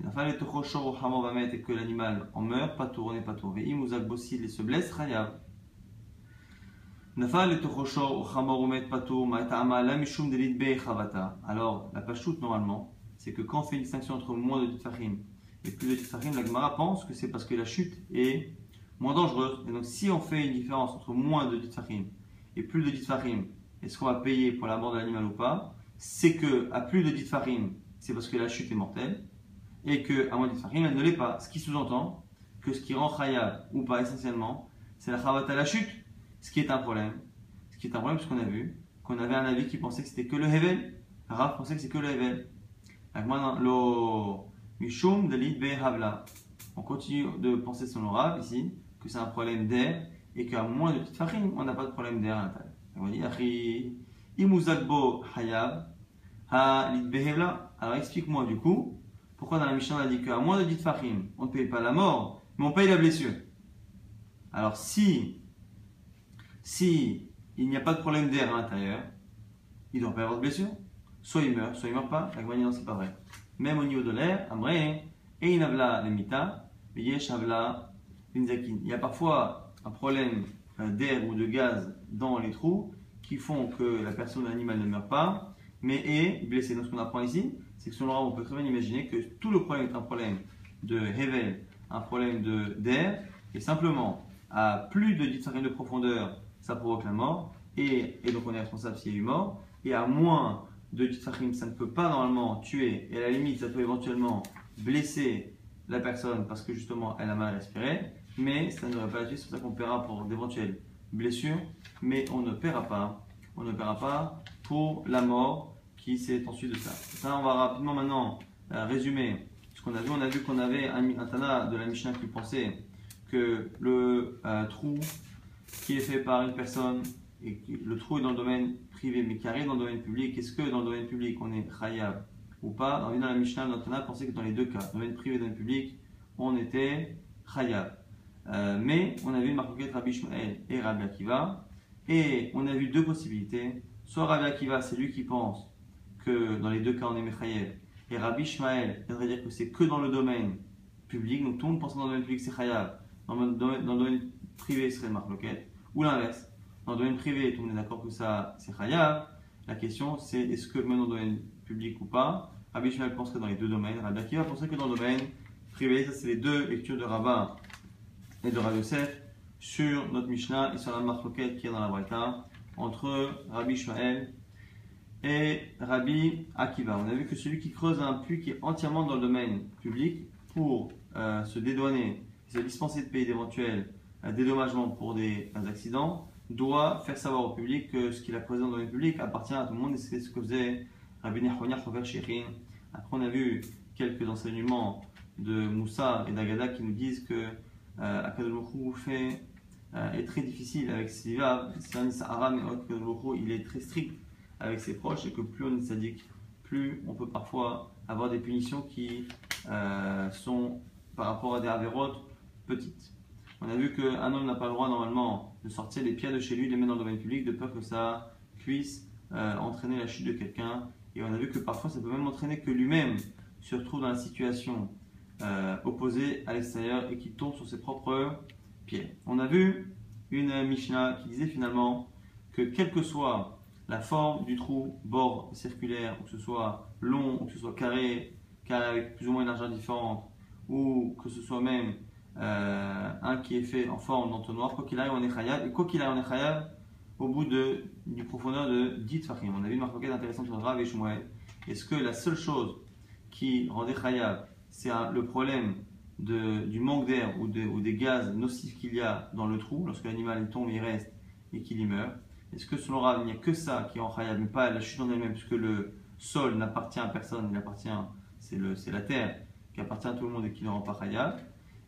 Et que l'animal en meurt, pas tourné, pas tourné. Imuzak Bossil et se blesse, Chayav. Alors, la pachoute normalement, c'est que quand on fait une distinction entre moins de Tfachim et plus de Tfachim, la Gemara pense que c'est parce que la chute est moins dangereuse. Et donc, si on fait une différence entre moins de Tfachim et plus de 10 farim, est-ce qu'on va payer pour la mort de l'animal ou pas? C'est que à plus de 10 farim, c'est parce que la chute est mortelle, et que à moins de 10 farim, elle ne l'est pas. Ce qui sous-entend que ce qui rend Khayab ou pas essentiellement, c'est la Khavat à la chute, ce qui est un problème. Ce qui est un problème, parce qu'on a vu qu'on avait un avis qui pensait que c'était que le Hevel. Rav pensait que c'est que le Hevel. On continue de penser son Rav ici, que c'est un problème d'air et qu'à moins de petites farines, on n'a pas de problème d'air à l'intérieur. On Imuzakbo Hayab, Ha Alors explique-moi du coup, pourquoi dans la Mishnah on a dit qu'à moins de 10 farim, on ne paye pas la mort, mais on paye la blessure. Alors si, si il n'y a pas de problème d'air à l'intérieur, il ne doit pas avoir de blessure. Soit il meurt, soit il ne meurt pas. La non, c'est pas vrai. Même au niveau de l'air, Amré, et inavla lemita, yesh avla l'inzakin. Il y a parfois un problème d'air ou de gaz dans les trous qui font que la personne ou l'animal ne meurt pas, mais est blessé. Donc ce qu'on apprend ici, c'est que selon on peut très bien imaginer que tout le problème est un problème de Hevel, un problème d'air, et simplement à plus de 10 cm de profondeur, ça provoque la mort, et, donc on est responsable s'il y a eu mort, et à moins de 10 ça ne peut pas normalement tuer, et à la limite, ça peut éventuellement blesser la personne parce que justement elle a mal respiré, mais ça ne pas la c'est pour ça qu'on paiera pour d'éventuelles blessures, mais on ne paiera pas, on ne paiera pas pour la mort qui s'est ensuite de ça. Ça, on va rapidement maintenant euh, résumer ce qu'on a vu. On a vu qu'on avait un, un, Tana de la Mishnah qui pensait que le euh, trou qui est fait par une personne et le trou est dans le domaine privé mais qui arrive dans le domaine public, est-ce que dans le domaine public on est khayab ou pas? On dans la Mishnah, notre Tana pensait que dans les deux cas, domaine privé et domaine public, on était khayab. Euh, mais on a vu Marcoquet, Rabbi Shmuel et Rabbi Akiva. Et on a vu deux possibilités. Soit Rabbi Akiva, c'est lui qui pense que dans les deux cas on est Mechayev, et Rabbi Shmael viendrait dire que c'est que dans le domaine public, donc tout le monde pense que dans le domaine public c'est Chayav, dans le domaine, privé ce serait Marloquet, ou l'inverse, dans le domaine privé tout le monde est d'accord que ça c'est Chayav, la question c'est est-ce que même dans le domaine public ou pas, Rabbi Shmael penserait dans les deux domaines, Rabbi Akiva penserait que dans le domaine privé, ça c'est les deux lectures de Rabbin et de Rabbi Yosef sur notre Mishnah et sur la Marloquet qui est dans la Braïta entre Rabbi Shmael et Rabbi Akiva. On a vu que celui qui creuse un puits qui est entièrement dans le domaine public pour euh, se dédouaner, se dispenser de payer d'éventuels euh, dédommagements pour des, accidents, doit faire savoir au public que ce qu'il a creusé dans le domaine public appartient à tout le monde et c'est ce que faisait Rabbi Nechonia Chover Sherin. Après, on a vu quelques enseignements de Moussa et d'Agada qui nous disent que euh, fait euh, est très difficile avec ses un Sahara, mais il est très strict avec ses proches et que plus on est sadique, plus on peut parfois avoir des punitions qui euh, sont par rapport à des avérotes petites. On a vu qu'un homme n'a pas le droit normalement de sortir les pierres de chez lui, de les mettre dans le domaine public, de peur que ça puisse entraîner la chute de quelqu'un. Et on a vu que parfois ça peut même entraîner que lui-même se retrouve dans la situation euh, opposée à l'extérieur et qu'il tombe sur ses propres pierres. On a vu une Mishnah qui disait finalement que quel que soit la forme du trou, bord circulaire, ou que ce soit long, ou que ce soit carré, carré avec plus ou moins une largeur différente, ou que ce soit même euh, un qui est fait en forme d'entonnoir, quoi qu'il arrive, on est et quoi qu'il arrive, on est au bout de, du profondeur de 10 fahim. On a vu une marque intéressante sur Rav et. Est-ce que la seule chose qui rendait khayab, c'est le problème du manque d'air ou, de, ou, des gaz nocifs qu'il y a dans le trou, lorsque l'animal tombe, il reste et qu'il y meurt est-ce que selon Rav, il n'y a que ça qui est en mais pas la chute en elle-même, puisque le sol n'appartient à personne, il appartient, c'est, la terre qui appartient à tout le monde et qui ne rend pas khayab.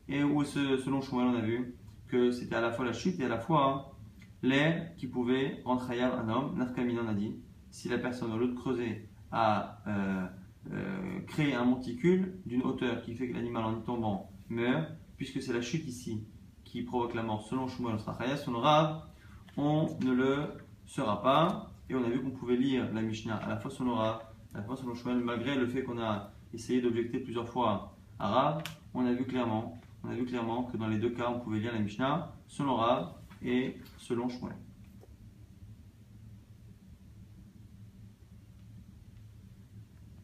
Et où, selon Shmuel, on a vu que c'était à la fois la chute et à la fois l'air qui pouvait rendre un homme. Nafkamina en a dit si la personne au lieu de creuser a euh, créé un monticule d'une hauteur qui fait que l'animal en y tombant meurt, puisque c'est la chute ici qui provoque la mort, selon Shmuel, khayab. Selon on ne le sera pas. Et on a vu qu'on pouvait lire la Mishnah à la fois selon Rav, à la fois selon Shmuel, malgré le fait qu'on a essayé d'objecter plusieurs fois à Rav, on a vu clairement, on a vu clairement que dans les deux cas, on pouvait lire la Mishnah selon Rav et selon Shmuel.